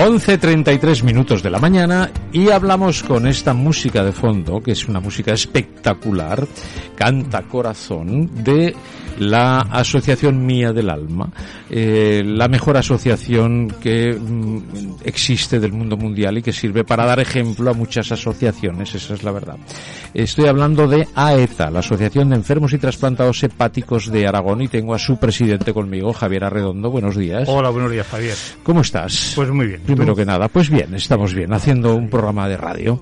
11.33 minutos de la mañana y hablamos con esta música de fondo, que es una música espectacular, Canta Corazón, de la Asociación Mía del Alma, eh, la mejor asociación que mm, existe del mundo mundial y que sirve para dar ejemplo a muchas asociaciones, esa es la verdad. Estoy hablando de AETA, la Asociación de Enfermos y Trasplantados Hepáticos de Aragón, y tengo a su presidente conmigo, Javier Arredondo. Buenos días. Hola, buenos días, Javier. ¿Cómo estás? Pues muy bien. Primero que nada, pues bien, estamos bien, haciendo un programa de radio.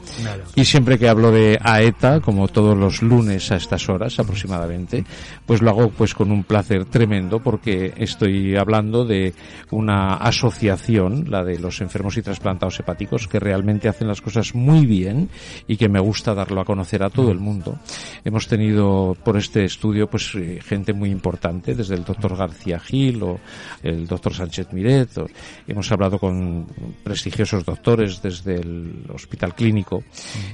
Y siempre que hablo de AETA, como todos los lunes a estas horas aproximadamente, pues lo hago pues con un placer tremendo porque estoy hablando de una asociación, la de los enfermos y trasplantados hepáticos, que realmente hacen las cosas muy bien y que me gusta darlo a conocer a todo el mundo. Hemos tenido por este estudio pues eh, gente muy importante, desde el doctor García Gil o el doctor Sánchez Miret, hemos hablado con prestigiosos doctores desde el hospital clínico,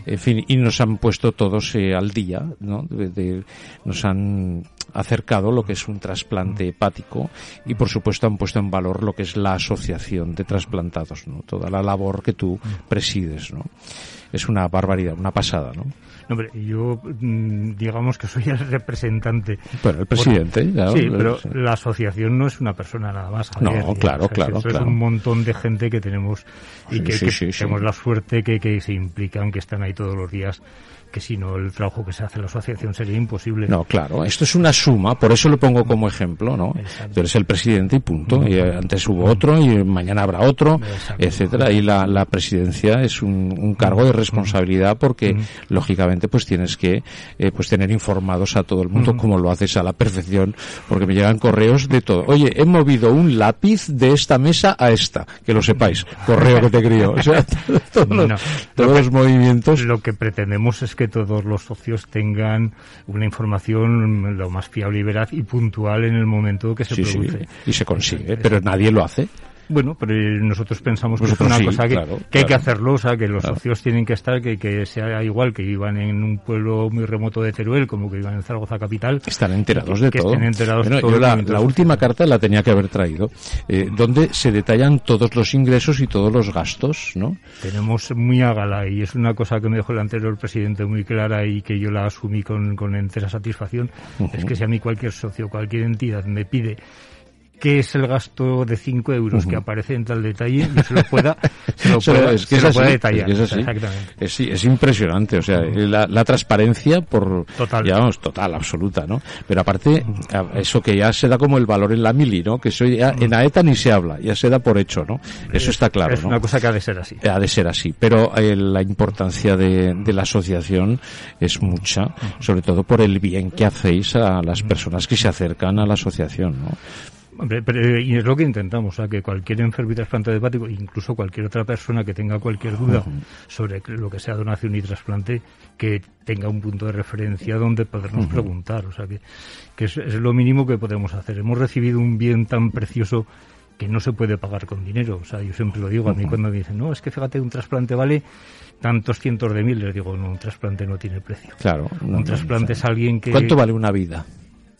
en fin, y nos han puesto todos eh, al día, ¿no? nos han acercado lo que es un trasplante hepático y por supuesto han puesto en valor lo que es la asociación de trasplantados, ¿no? Toda la labor que tú presides, ¿no? Es una barbaridad, una pasada, ¿no? hombre, yo mm, digamos que soy el representante. Bueno, el presidente, Sí, pero la asociación no es una persona nada más. no, claro, claro, Es un montón de gente que tenemos y que, tenemos la suerte que, que se implican, que están ahí todos los días que si no el trabajo que se hace en la asociación sería imposible. No, claro, esto es una suma, por eso lo pongo como ejemplo, ¿no? Tú eres el presidente y punto, y antes hubo otro y mañana habrá otro, etcétera, y la, la presidencia es un, un cargo de responsabilidad porque lógicamente pues tienes que eh, pues tener informados a todo el mundo como lo haces a la perfección, porque me llegan correos de todo. Oye, he movido un lápiz de esta mesa a esta, que lo sepáis, correo que te crío, o sea, todos, los, todos los movimientos. Lo que pretendemos es que todos los socios tengan una información lo más fiable y veraz y puntual en el momento que se produce. Y se consigue, pero nadie lo hace. Bueno, pero nosotros pensamos que es una cosa que, hay que hacerlo, o sea, que los socios tienen que estar, que, que sea igual que iban en un pueblo muy remoto de Teruel como que iban en Zaragoza capital. Están enterados de todo. Estén enterados bueno, yo la, la última carta la tenía que haber traído, eh, donde se detallan todos los ingresos y todos los gastos, ¿no? Tenemos muy a gala y es una cosa que me dejó el anterior presidente muy clara y que yo la asumí con, con entera satisfacción, es que si a mí cualquier socio, cualquier entidad me pide qué es el gasto de 5 euros que aparece en tal detalle y se lo pueda, se lo pueda, es que se lo pueda detallar. Es, Exactamente. Es, es, impresionante, o sea, la, la transparencia por, total. digamos, total, absoluta, ¿no? Pero aparte, eso que ya se da como el valor en la mili, ¿no? Que eso ya en AETA ni se habla, ya se da por hecho, ¿no? Eso está claro, Es una cosa que ha de ser así. Ha de ser así, pero eh, la importancia de, de la asociación es mucha, sobre todo por el bien que hacéis a las personas que se acercan a la asociación, ¿no? Pero, y es lo que intentamos, o sea, que cualquier enfermo y trasplante hepático, incluso cualquier otra persona que tenga cualquier duda sobre lo que sea donación y trasplante, que tenga un punto de referencia donde podernos preguntar. O sea, que, que es, lo mínimo que podemos hacer. Hemos recibido un bien tan precioso que no se puede pagar con dinero. O sea, yo siempre lo digo, a mí cuando me dicen, no, es que fíjate, un trasplante vale tantos cientos de miles, les digo, no, un trasplante no tiene precio. Claro. un trasplante es alguien que... ¿Cuánto vale una vida?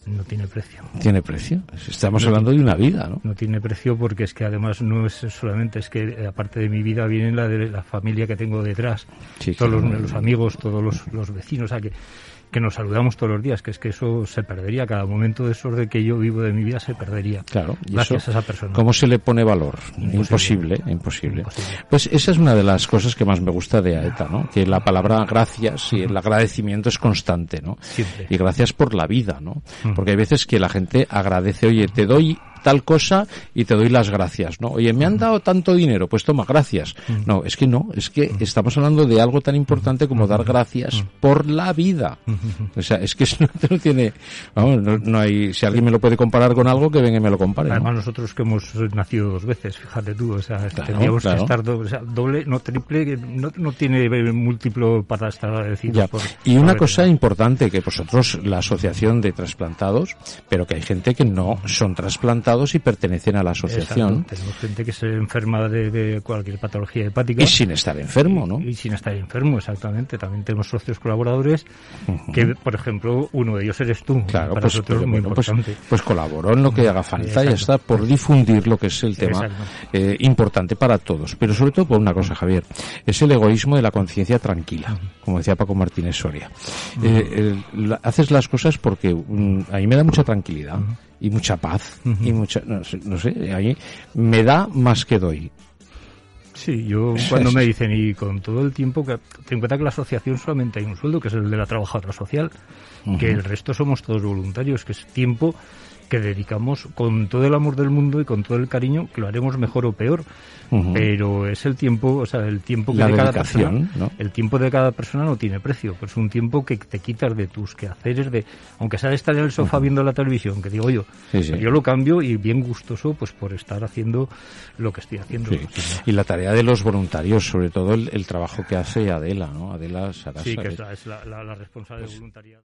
No tiene precio. ¿Tiene precio? Estamos hablando de una vida, ¿no? No tiene precio porque es que además no es solamente, es que eh, aparte de mi vida viene la de la familia que tengo detrás. todos los, amigos, todos los, los vecinos, o sea que que nos saludamos todos los días, que es que eso se perdería, cada momento de eso de que yo vivo de mi vida se perdería. Claro, gracias a esa persona. ¿Cómo se le pone valor? Imposible, imposible, Pues esa es una de las cosas que más me gusta de AETA, ¿no? Que la palabra gracias y el agradecimiento es constante, ¿no? Y gracias por la vida, ¿no? Porque hay veces que la gente agradece, oye, te doy tal cosa y te doy las gracias, ¿no? Oye, me han dado tanto dinero, pues toma, gracias. No, es que no, es que estamos hablando de algo tan importante como dar gracias por la vida. O sea, es que eso no tiene, vamos, no, hay, si alguien me lo puede comparar con algo, que venga y me lo compare. Además, nosotros que hemos nacido dos veces, fíjate tú, o sea, tendríamos que estar doble, o sea, doble, no triple, no, no tiene múltiplo para estar agradecidos. y una cosa importante, que vosotros, la asociación de trasplantados, pero que hay gente que no son trasplantados y pertenecen a la asociación. Exacto. Tenemos gente que se enferma de, de cualquier patología hepática. Y sin estar enfermo, ¿no? Y, y sin estar enfermo, exactamente. También tenemos socios colaboradores que, por ejemplo, uno de ellos eres tú. Claro, Para pues, nosotros pues, muy bueno, pues, importante. pues colaboró en lo que haga falta y está, por difundir lo que es el tema eh, importante para todos. Pero sobre todo por una cosa, Javier, es el egoísmo de la conciencia tranquila, como decía Paco Martínez Soria. Eh, el- la- haces las cosas porque mm, a mí me da mucha tranquilidad y mucha paz y mucha, no sé, no sé, a mí me da más que doy. Sí, yo cuando me dicen, y con todo el tiempo, que ten en cuenta que la asociación solamente hay un sueldo, que es el de la trabajadora social, que el resto somos todos voluntarios, que es tiempo que dedicamos con todo el amor del mundo y con todo el cariño, que lo haremos mejor o peor, pero es el tiempo, o sea, el tiempo que La de cada persona, ¿no? el tiempo de cada persona no tiene precio, pues es un tiempo que te quitas de tus quehaceres, de, aunque sea de estar en el sofá viendo la televisión, que digo yo, Sí, sí. yo lo cambio y bien gustoso, pues por estar haciendo lo que estoy haciendo. Sí. Y la tarea de los voluntarios, sobre todo el, el trabajo que hace Adela, ¿no? Adela Sarasa. Sí, que es la, es la, la- la responsable de voluntariado.